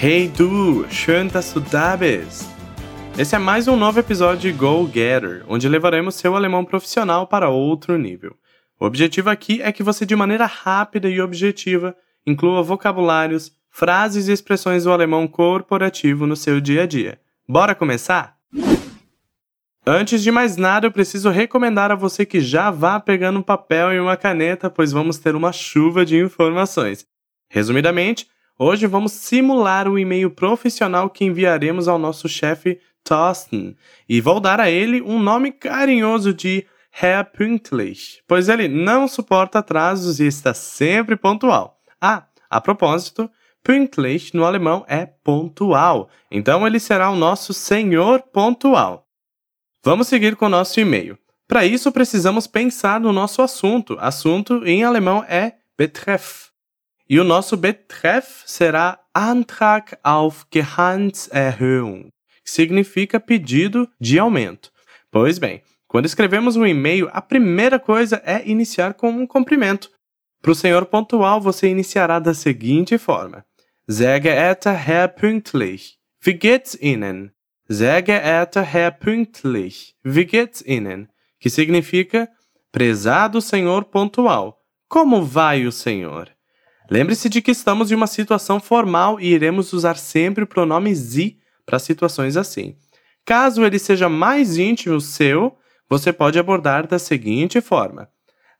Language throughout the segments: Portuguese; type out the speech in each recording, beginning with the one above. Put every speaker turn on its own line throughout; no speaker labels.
Hey du, schön dass du da bist! Esse é mais um novo episódio de Go Getter, onde levaremos seu alemão profissional para outro nível. O objetivo aqui é que você, de maneira rápida e objetiva, inclua vocabulários, frases e expressões do alemão corporativo no seu dia a dia. Bora começar? Antes de mais nada, eu preciso recomendar a você que já vá pegando um papel e uma caneta, pois vamos ter uma chuva de informações. Resumidamente, hoje vamos simular o e-mail profissional que enviaremos ao nosso chefe Thorsten e vou dar a ele um nome carinhoso de Herr Pünktlich, pois ele não suporta atrasos e está sempre pontual. Ah, a propósito, Pünktlich no alemão é pontual, então ele será o nosso senhor pontual. Vamos seguir com o nosso e-mail. Para isso, precisamos pensar no nosso assunto. Assunto em alemão é Betreff. E o nosso Betreff será Antrag auf Gehaltserhöhung, que significa pedido de aumento. Pois bem, quando escrevemos um e-mail, a primeira coisa é iniciar com um cumprimento. Para o senhor pontual, você iniciará da seguinte forma: Sehr geehrter Herr Pünktlich, wie geht's Ihnen? Sehr geehrter Herr Pünktlich, wie geht's Ihnen? Que significa Prezado senhor pontual, como vai o senhor? Lembre-se de que estamos em uma situação formal e iremos usar sempre o pronome Sie para situações assim. Caso ele seja mais íntimo seu, você pode abordar da seguinte forma: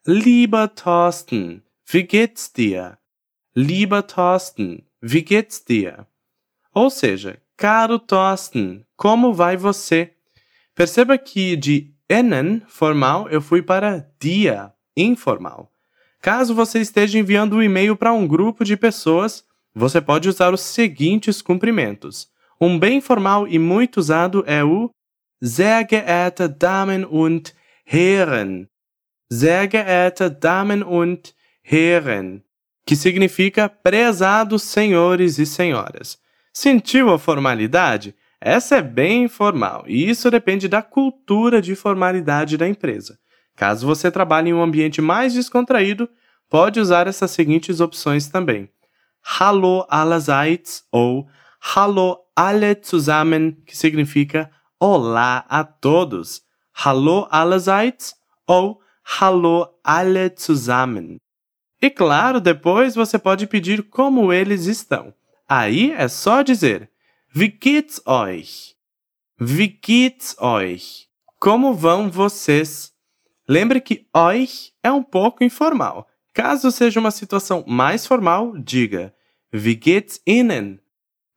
Lieber Thorsten, wie geht's dir? Lieber Thorsten, wie geht's dir? Ou seja, caro Thorsten, como vai você? Perceba que de Ennen, formal, eu fui para dia, informal. Caso você esteja enviando um e-mail para um grupo de pessoas, você pode usar os seguintes cumprimentos. Um bem formal e muito usado é o Sehr geehrte Damen und Herren. Sehr geehrte Damen und Herren, que significa prezados senhores e senhoras. Sentiu a formalidade? Essa é bem informal e isso depende da cultura de formalidade da empresa. Caso você trabalhe em um ambiente mais descontraído, pode usar essas seguintes opções também: Hallo allerseits ou Hallo alle zusammen, que significa Olá a todos. Hallo allerseits ou Hallo alle zusammen. E claro, depois você pode pedir como eles estão. Aí é só dizer Wie geht's euch? Wie geht's euch? Como vão vocês? Lembre que euch é um pouco informal. Caso seja uma situação mais formal, diga Wie geht's Ihnen?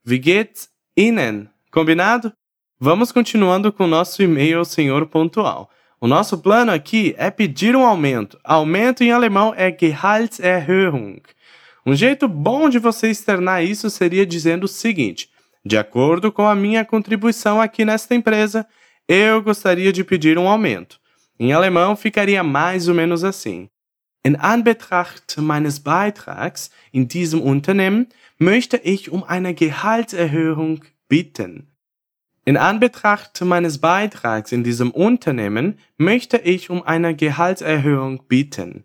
Wie geht's Ihnen? Combinado? Vamos continuando com o nosso e-mail ao senhor pontual. O nosso plano aqui é pedir um aumento. Aumento em alemão é Gehaltserhöhung. Um jeito bom de você externar isso seria dizendo o seguinte: de acordo com a minha contribuição aqui nesta empresa, eu gostaria de pedir um aumento. Em alemão ficaria mais ou menos assim: In Anbetracht meines Beitrags in diesem Unternehmen möchte ich um eine Gehaltserhöhung bitten. In Anbetracht meines Beitrags in diesem Unternehmen möchte ich um eine Gehaltserhöhung bitten.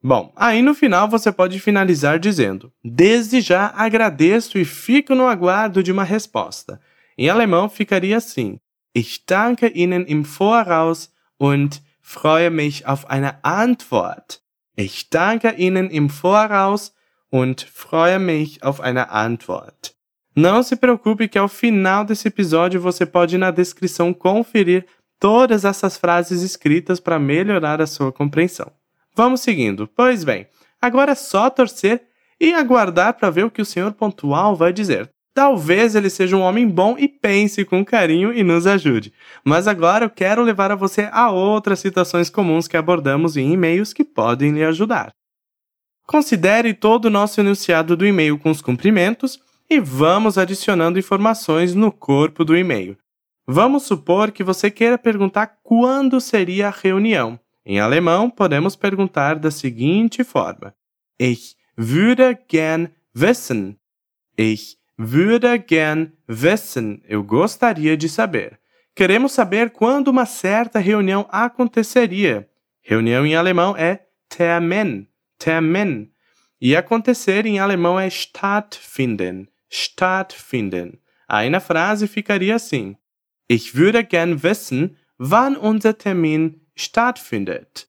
Bom, aí no final você pode finalizar dizendo: Desde já agradeço e fico no aguardo de uma resposta. Em alemão ficaria assim: Ich danke Ihnen im Voraus und freue mich auf eine Antwort. Ich danke Ihnen im Voraus und freue mich auf eine Antwort. Não se preocupe que ao final desse episódio você pode na descrição conferir todas essas frases escritas para melhorar a sua compreensão. Vamos seguindo. Pois bem, agora é só torcer e aguardar para ver o que o senhor pontual vai dizer. Talvez ele seja um homem bom e pense com carinho e nos ajude. Mas agora eu quero levar a você a outras situações comuns que abordamos em e-mails que podem lhe ajudar. Considere todo o nosso enunciado do e-mail com os cumprimentos e vamos adicionando informações no corpo do e-mail. Vamos supor que você queira perguntar quando seria a reunião. Em alemão, podemos perguntar da seguinte forma: Ich würde gern wissen. Ich würde gern wissen. Eu gostaria de saber. Queremos saber quando uma certa reunião aconteceria. Reunião em alemão é Termin. Termin. E acontecer em alemão é stattfinden stattfinden. Aí na frase ficaria assim: Ich würde gern wissen, wann unser Termin stattfindet.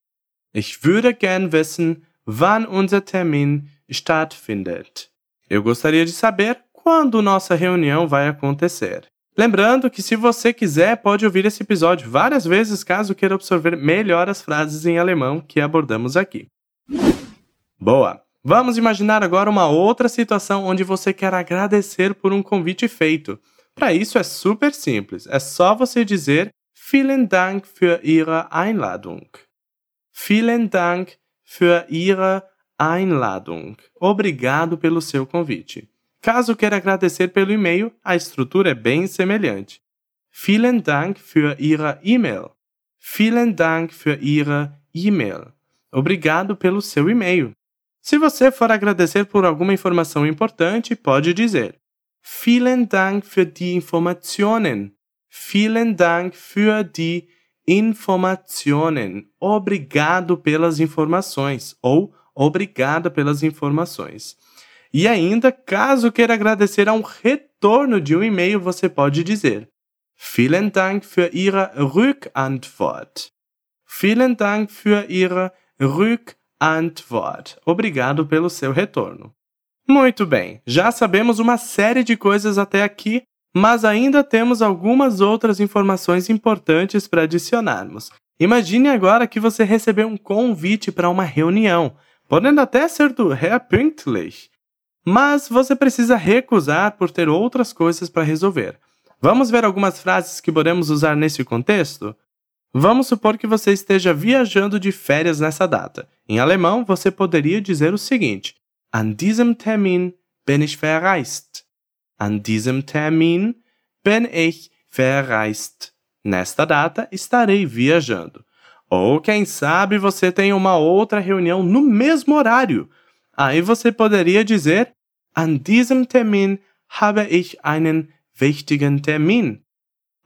Ich würde gern wissen, wann unser Termin stattfindet. Eu gostaria de saber quando nossa reunião vai acontecer. Lembrando que se você quiser, pode ouvir esse episódio várias vezes caso queira absorver melhor as frases em alemão que abordamos aqui. Boa! Vamos imaginar agora uma outra situação onde você quer agradecer por um convite feito. Para isso é super simples, é só você dizer Vielen Dank für Ihre Einladung. Vielen Dank für Ihre Einladung. Obrigado pelo seu convite. Caso queira agradecer pelo e-mail, a estrutura é bem semelhante. Vielen Dank für Ihre E-Mail. Vielen Dank für Ihre E-Mail. Obrigado pelo seu e-mail. Se você for agradecer por alguma informação importante, pode dizer Vielen Dank für die Informationen. Vielen Dank für die Informationen. Obrigado pelas informações ou obrigada pelas informações. E ainda, caso queira agradecer a um retorno de um e-mail, você pode dizer Vielen Dank für Ihre Rückantwort. Vielen Dank für Ihre Rückantwort. Obrigado pelo seu retorno. Muito bem, já sabemos uma série de coisas até aqui, mas ainda temos algumas outras informações importantes para adicionarmos. Imagine agora que você recebeu um convite para uma reunião, podendo até ser do Herr Pünktlich, mas você precisa recusar por ter outras coisas para resolver. Vamos ver algumas frases que podemos usar nesse contexto? Vamos supor que você esteja viajando de férias nessa data. Em alemão, você poderia dizer o seguinte: An diesem Termin bin ich verreist. An diesem Termin bin ich verreist. Nesta data estarei viajando. Ou quem sabe você tem uma outra reunião no mesmo horário, Aí você poderia dizer: An diesem Termin habe ich einen wichtigen Termin.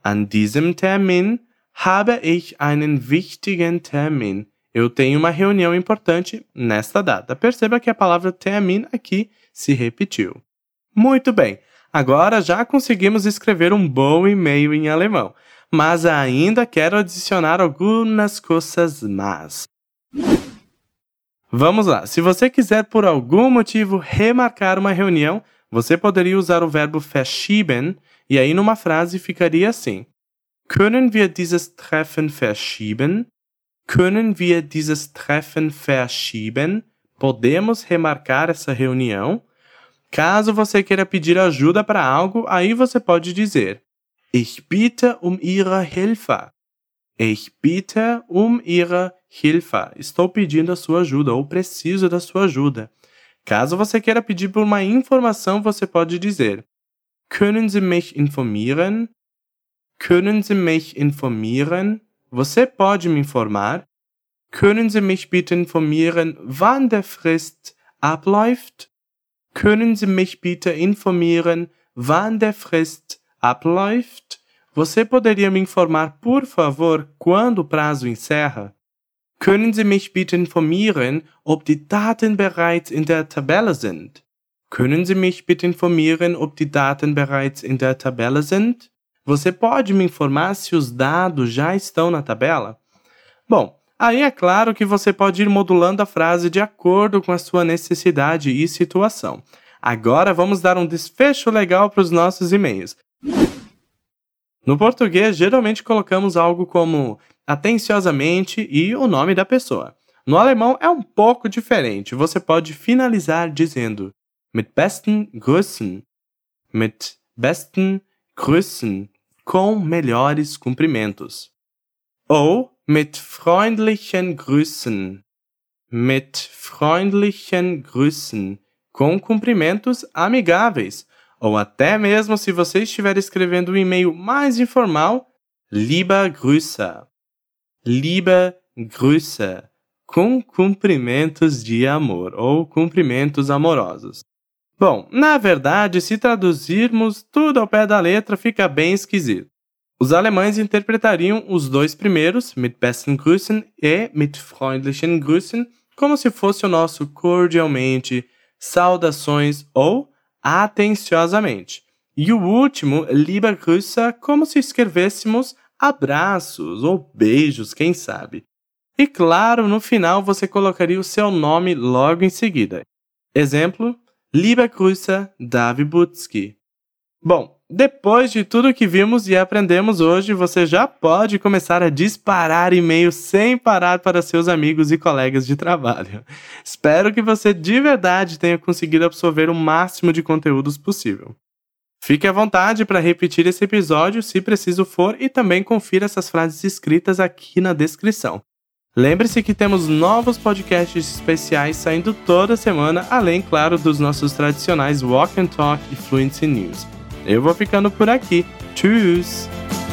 An diesem Termin habe ich einen wichtigen Termin. Eu tenho uma reunião importante nesta data. Perceba que a palavra Termin aqui se repetiu. Muito bem, agora já conseguimos escrever um bom e-mail em alemão, mas ainda quero adicionar algumas coisas más. Vamos lá. Se você quiser por algum motivo remarcar uma reunião, você poderia usar o verbo verschieben e aí numa frase ficaria assim: Können wir dieses Treffen verschieben? Können wir dieses Treffen verschieben? Podemos remarcar essa reunião? Caso você queira pedir ajuda para algo, aí você pode dizer: Ich bitte um Ihre Hilfe. Ich bitte um Ihre Hilfe. Estou pedindo a sua ajuda ou preciso da sua ajuda. Caso você queira pedir por uma informação, você pode dizer: Können Sie mich informieren? Können Sie mich informieren? Você pode me informar? Können Sie mich bitte informieren, wann der Frist abläuft? Können Sie mich bitte informieren, wann der Frist abläuft? Você poderia me informar, por favor, quando o prazo encerra? Können Sie mich bitte informieren, ob die Daten bereits in der Tabelle sind? Können Sie mich bitte informieren, ob die Daten bereits in der Tabelle sind? Você pode me informar se os dados já estão na tabela? Bom, aí é claro que você pode ir modulando a frase de acordo com a sua necessidade e situação. Agora vamos dar um desfecho legal para os nossos e-mails. No português, geralmente colocamos algo como atenciosamente e o nome da pessoa. No alemão é um pouco diferente. Você pode finalizar dizendo mit besten Grüßen, mit besten Grüßen, com melhores cumprimentos. Ou mit freundlichen Grüßen, mit freundlichen Grüßen, com cumprimentos amigáveis. Ou até mesmo se você estiver escrevendo um e-mail mais informal, lieber Grüße. Liebe Grüße, com cumprimentos de amor ou cumprimentos amorosos. Bom, na verdade, se traduzirmos tudo ao pé da letra, fica bem esquisito. Os alemães interpretariam os dois primeiros, mit besten Grüßen e mit freundlichen Grüßen, como se fosse o nosso cordialmente, saudações ou atenciosamente. E o último, Liebe Grüße, como se escrevêssemos abraços ou beijos, quem sabe. E claro, no final você colocaria o seu nome logo em seguida. Exemplo, Liebe Grüße, Davi Butsky. Bom, depois de tudo que vimos e aprendemos hoje, você já pode começar a disparar e-mails sem parar para seus amigos e colegas de trabalho. Espero que você de verdade tenha conseguido absorver o máximo de conteúdos possível. Fique à vontade para repetir esse episódio se preciso for e também confira essas frases escritas aqui na descrição. Lembre-se que temos novos podcasts especiais saindo toda semana, além, claro, dos nossos tradicionais Walk and Talk e Fluency News. Eu vou ficando por aqui. Tchau!